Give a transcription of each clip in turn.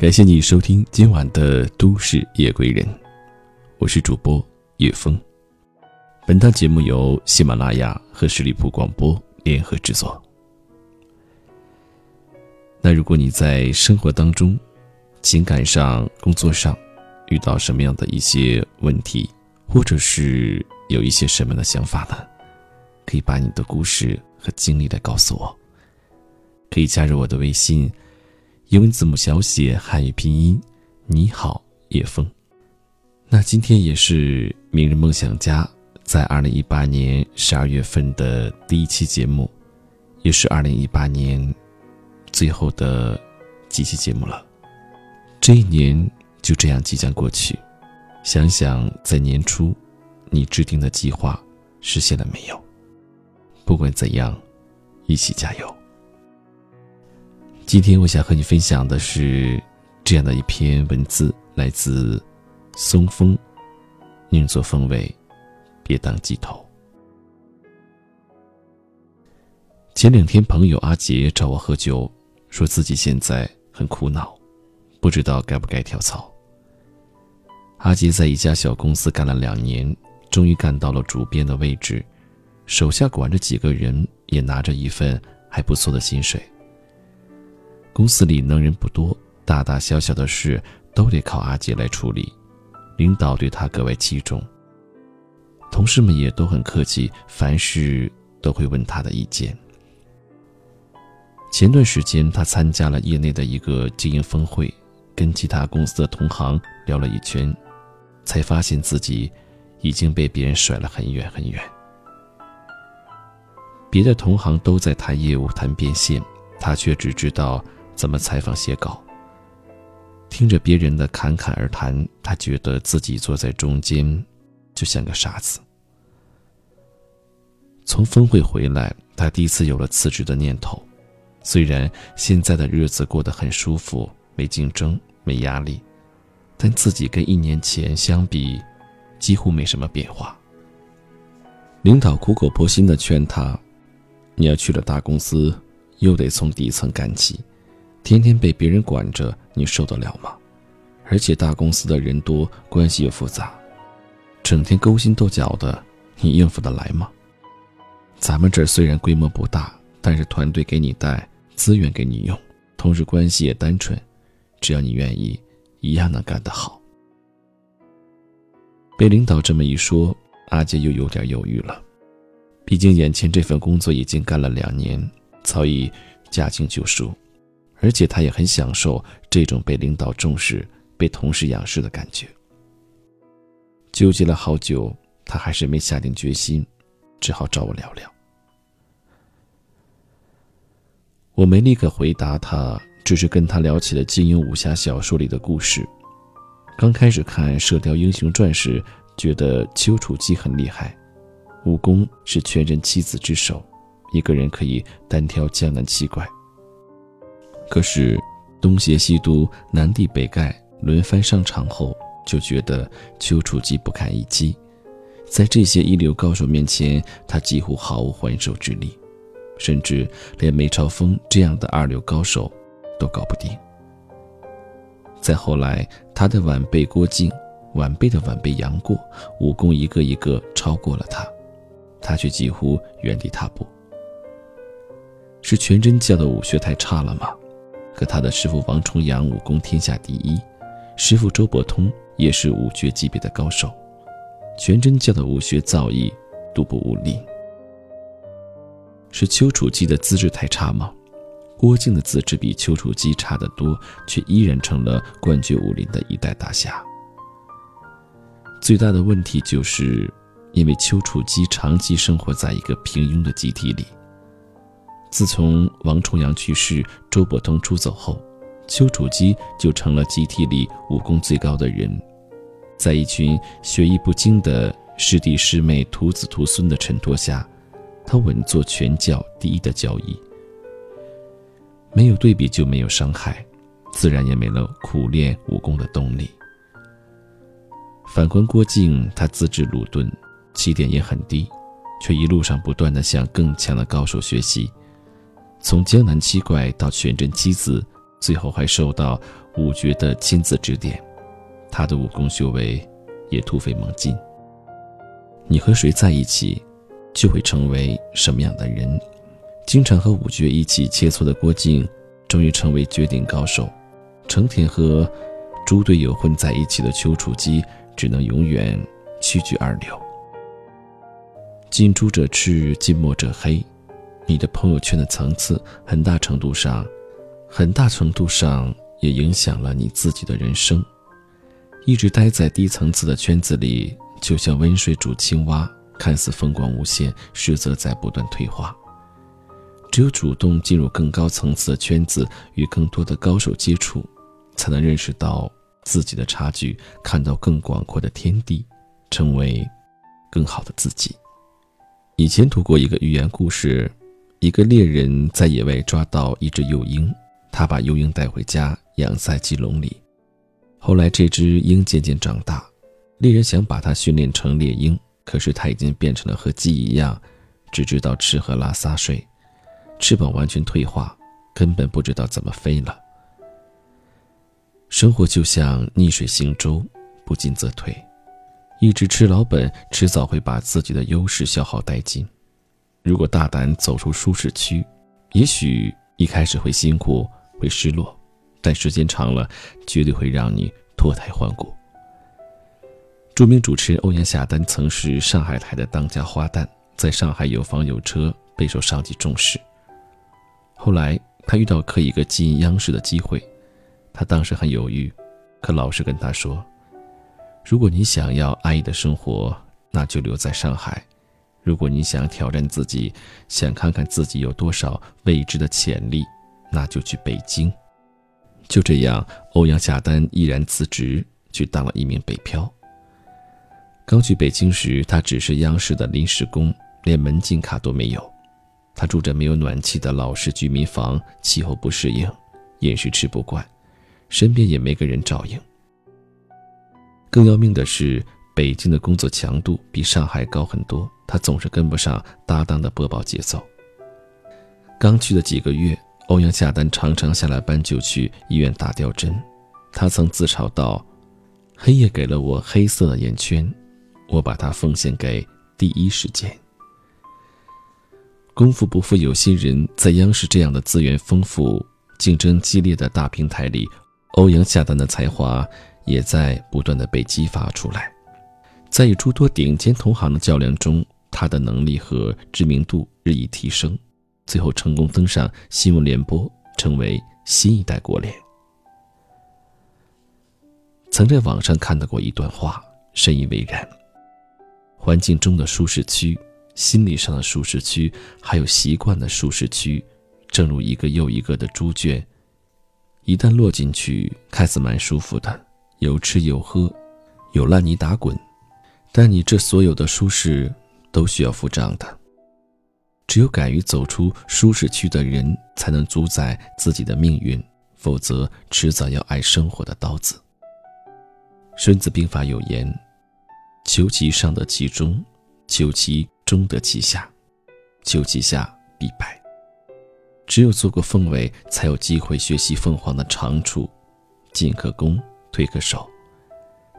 感谢你收听今晚的《都市夜归人》，我是主播叶枫。本档节目由喜马拉雅和十里铺广播联合制作。那如果你在生活当中、情感上、工作上遇到什么样的一些问题，或者是有一些什么样的想法呢？可以把你的故事和经历来告诉我。可以加入我的微信。英文字母小写，汉语拼音，你好，叶枫。那今天也是明日梦想家在二零一八年十二月份的第一期节目，也是二零一八年最后的几期节目了。这一年就这样即将过去，想想在年初你制定的计划实现了没有？不管怎样，一起加油。今天我想和你分享的是这样的一篇文字，来自松风。宁做风味，别当鸡头。前两天，朋友阿杰找我喝酒，说自己现在很苦恼，不知道该不该跳槽。阿杰在一家小公司干了两年，终于干到了主编的位置，手下管着几个人，也拿着一份还不错的薪水。公司里能人不多，大大小小的事都得靠阿杰来处理，领导对他格外器重。同事们也都很客气，凡事都会问他的意见。前段时间，他参加了业内的一个经营峰会，跟其他公司的同行聊了一圈，才发现自己已经被别人甩了很远很远。别的同行都在谈业务、谈变现，他却只知道。怎么采访写稿？听着别人的侃侃而谈，他觉得自己坐在中间，就像个傻子。从峰会回来，他第一次有了辞职的念头。虽然现在的日子过得很舒服，没竞争，没压力，但自己跟一年前相比，几乎没什么变化。领导苦口婆心的劝他：“你要去了大公司，又得从底层干起。”天天被别人管着，你受得了吗？而且大公司的人多，关系又复杂，整天勾心斗角的，你应付得来吗？咱们这儿虽然规模不大，但是团队给你带，资源给你用，同事关系也单纯，只要你愿意，一样能干得好。被领导这么一说，阿杰又有点犹豫了，毕竟眼前这份工作已经干了两年，早已驾轻就熟。而且他也很享受这种被领导重视、被同事仰视的感觉。纠结了好久，他还是没下定决心，只好找我聊聊。我没立刻回答他，只是跟他聊起了金庸武侠小说里的故事。刚开始看《射雕英雄传》时，觉得丘处机很厉害，武功是全真七子之首，一个人可以单挑江南七怪。可是，东邪西毒、南帝北丐轮番上场后，就觉得丘处机不堪一击，在这些一流高手面前，他几乎毫无还手之力，甚至连梅超风这样的二流高手都搞不定。再后来，他的晚辈郭靖、晚辈的晚辈杨过，武功一个一个超过了他，他却几乎原地踏步。是全真教的武学太差了吗？可他的师傅王重阳武功天下第一，师傅周伯通也是武学级别的高手，全真教的武学造诣独步武林。是丘处机的资质太差吗？郭靖的资质比丘处机差得多，却依然成了冠绝武林的一代大侠。最大的问题就是，因为丘处机长期生活在一个平庸的集体里。自从王重阳去世，周伯通出走后，丘处机就成了集体里武功最高的人。在一群学艺不精的师弟师妹、徒子徒孙的衬托下，他稳坐全教第一的教义。没有对比就没有伤害，自然也没了苦练武功的动力。反观郭靖，他资质鲁钝，起点也很低，却一路上不断的向更强的高手学习。从江南七怪到全真七子，最后还受到五绝的亲自指点，他的武功修为也突飞猛进。你和谁在一起，就会成为什么样的人。经常和五绝一起切磋的郭靖，终于成为绝顶高手；成天和猪队友混在一起的丘处机，只能永远屈居二流。近朱者赤，近墨者黑。你的朋友圈的层次，很大程度上，很大程度上也影响了你自己的人生。一直待在低层次的圈子里，就像温水煮青蛙，看似风光无限，实则在不断退化。只有主动进入更高层次的圈子，与更多的高手接触，才能认识到自己的差距，看到更广阔的天地，成为更好的自己。以前读过一个寓言故事。一个猎人在野外抓到一只幼鹰，他把幼鹰带回家养在鸡笼里。后来，这只鹰渐渐长大，猎人想把它训练成猎鹰，可是它已经变成了和鸡一样，只知道吃喝拉撒睡，翅膀完全退化，根本不知道怎么飞了。生活就像逆水行舟，不进则退，一直吃老本，迟早会把自己的优势消耗殆尽。如果大胆走出舒适区，也许一开始会辛苦、会失落，但时间长了，绝对会让你脱胎换骨。著名主持人欧阳夏丹曾是上海台的当家花旦，在上海有房有车，备受上级重视。后来他遇到可以一个进央视的机会，他当时很犹豫，可老师跟他说：“如果你想要安逸的生活，那就留在上海。”如果你想挑战自己，想看看自己有多少未知的潜力，那就去北京。就这样，欧阳夏丹毅然辞职，去当了一名北漂。刚去北京时，他只是央视的临时工，连门禁卡都没有。他住着没有暖气的老式居民房，气候不适应，饮食吃不惯，身边也没个人照应。更要命的是。北京的工作强度比上海高很多，他总是跟不上搭档的播报节奏。刚去的几个月，欧阳夏丹常常下了班就去医院打吊针。他曾自嘲道：“黑夜给了我黑色的眼圈，我把它奉献给第一时间。”功夫不负有心人，在央视这样的资源丰富、竞争激烈的大平台里，欧阳夏丹的才华也在不断的被激发出来。在与诸多顶尖同行的较量中，他的能力和知名度日益提升，最后成功登上新闻联播，成为新一代国联。曾在网上看到过一段话，深以为然：环境中的舒适区、心理上的舒适区，还有习惯的舒适区，正如一个又一个的猪圈，一旦落进去，看似蛮舒服的，有吃有喝，有烂泥打滚。但你这所有的舒适都需要付账的。只有敢于走出舒适区的人，才能主宰自己的命运，否则迟早要挨生活的刀子。《孙子兵法》有言：“求其上得其中，求其中得其下，求其下必败。”只有做过凤尾，才有机会学习凤凰的长处，进可攻，退可守。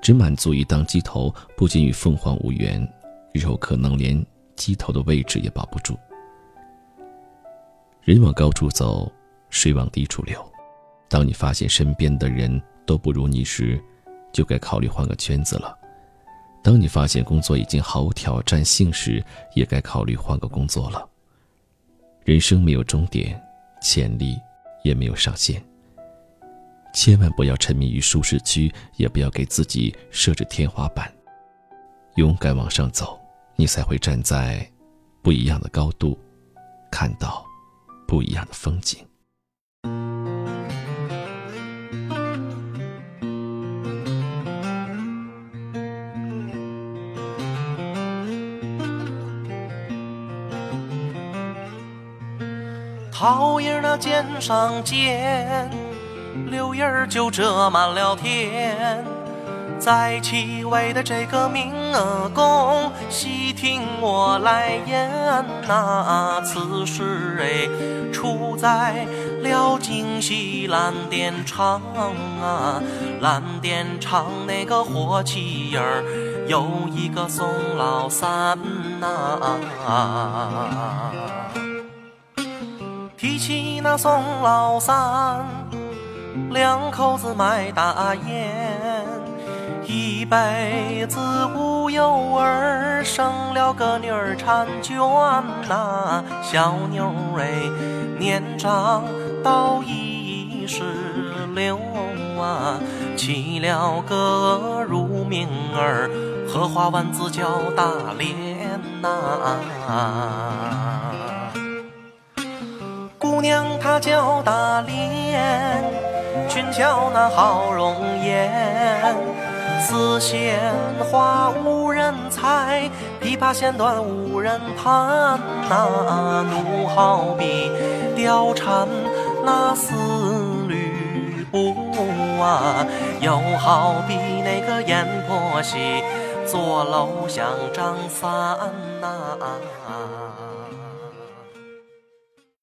只满足于当鸡头，不仅与凤凰无缘，日后可能连鸡头的位置也保不住。人往高处走，水往低处流。当你发现身边的人都不如你时，就该考虑换个圈子了；当你发现工作已经毫无挑战性时，也该考虑换个工作了。人生没有终点，潜力也没有上限。千万不要沉迷于舒适区，也不要给自己设置天花板。勇敢往上走，你才会站在不一样的高度，看到不一样的风景。桃叶那尖上尖。柳叶儿就遮满了天，在其位的这个明宫，细听我来言呐，此事哎，出在了京西蓝靛厂啊，蓝靛厂那个火器营儿有一个宋老三呐，提起那宋老三，两口子卖大烟。一辈子无有儿，生了个女儿婵娟呐，小妞哎，年长到一十六啊，起了个乳名儿，荷花丸子叫大莲呐，姑娘她叫大莲，俊俏那好容颜。丝线花无人采，琵琶弦断无人弹呐。奴好比貂蝉那丝吕布啊，又好比那个阎婆惜坐楼想张三呐。